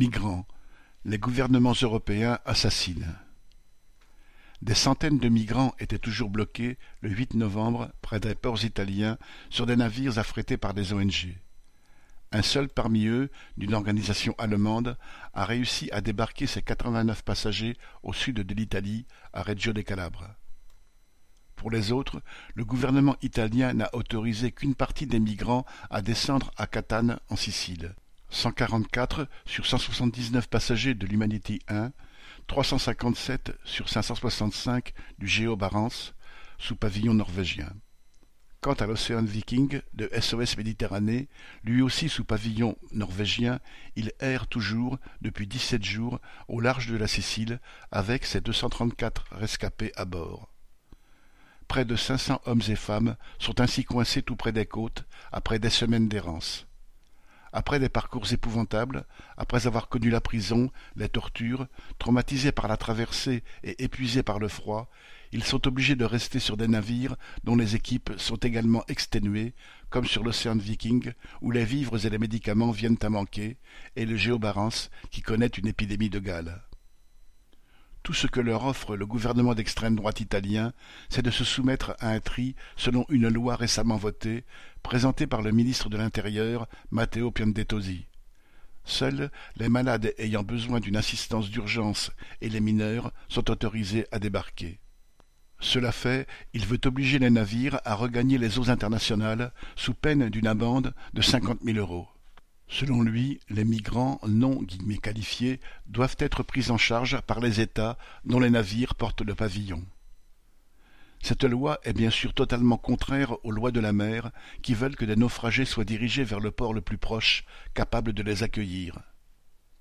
Migrants, les gouvernements européens assassinent. Des centaines de migrants étaient toujours bloqués le 8 novembre près des ports italiens sur des navires affrétés par des ONG. Un seul parmi eux, d'une organisation allemande, a réussi à débarquer ses 89 passagers au sud de l'Italie, à Reggio de Calabre. Pour les autres, le gouvernement italien n'a autorisé qu'une partie des migrants à descendre à Catane, en Sicile. 144 sur 179 passagers de l'Humanity 1, 357 sur 565 du Géo Barents, sous pavillon norvégien. Quant à l'Océan Viking de SOS Méditerranée, lui aussi sous pavillon norvégien, il erre toujours, depuis dix-sept jours, au large de la Sicile, avec ses 234 rescapés à bord. Près de 500 hommes et femmes sont ainsi coincés tout près des côtes, après des semaines d'errance. Après des parcours épouvantables, après avoir connu la prison, les tortures, traumatisés par la traversée et épuisés par le froid, ils sont obligés de rester sur des navires dont les équipes sont également exténuées, comme sur l'Océan Viking, où les vivres et les médicaments viennent à manquer, et le Géobarens, qui connaît une épidémie de gale. Tout ce que leur offre le gouvernement d'extrême droite italien, c'est de se soumettre à un tri selon une loi récemment votée, présentée par le ministre de l'Intérieur, Matteo Piantetosi. Seuls les malades ayant besoin d'une assistance d'urgence et les mineurs sont autorisés à débarquer. Cela fait, il veut obliger les navires à regagner les eaux internationales sous peine d'une amende de cinquante mille euros. Selon lui, les migrants non qualifiés doivent être pris en charge par les États dont les navires portent le pavillon. Cette loi est bien sûr totalement contraire aux lois de la mer qui veulent que des naufragés soient dirigés vers le port le plus proche, capable de les accueillir.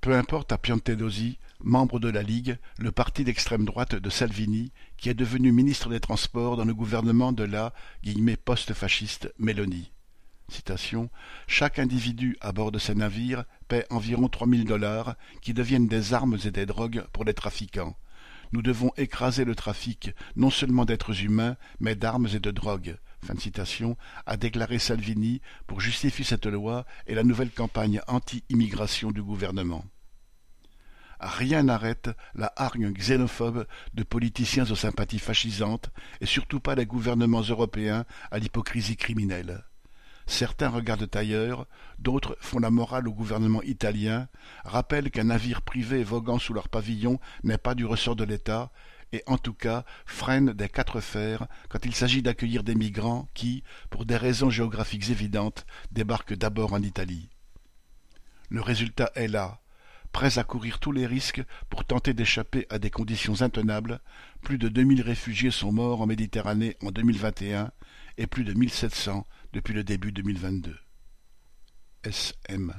Peu importe à Piantedosi, membre de la Ligue, le parti d'extrême droite de Salvini, qui est devenu ministre des Transports dans le gouvernement de la post-fasciste Mélanie. Chaque individu à bord de ces navires paie environ trois mille dollars qui deviennent des armes et des drogues pour les trafiquants. Nous devons écraser le trafic non seulement d'êtres humains, mais d'armes et de drogues. Fin de a déclaré Salvini pour justifier cette loi et la nouvelle campagne anti-immigration du gouvernement. Rien n'arrête la hargne xénophobe de politiciens aux sympathies fascisantes et surtout pas les gouvernements européens à l'hypocrisie criminelle. Certains regardent ailleurs, d'autres font la morale au gouvernement italien, rappellent qu'un navire privé voguant sous leur pavillon n'est pas du ressort de l'État, et en tout cas freinent des quatre fers quand il s'agit d'accueillir des migrants qui, pour des raisons géographiques évidentes, débarquent d'abord en Italie. Le résultat est là. Prêts à courir tous les risques pour tenter d'échapper à des conditions intenables, plus de deux mille réfugiés sont morts en Méditerranée en 2021 et plus de 1700 depuis le début 2022. SM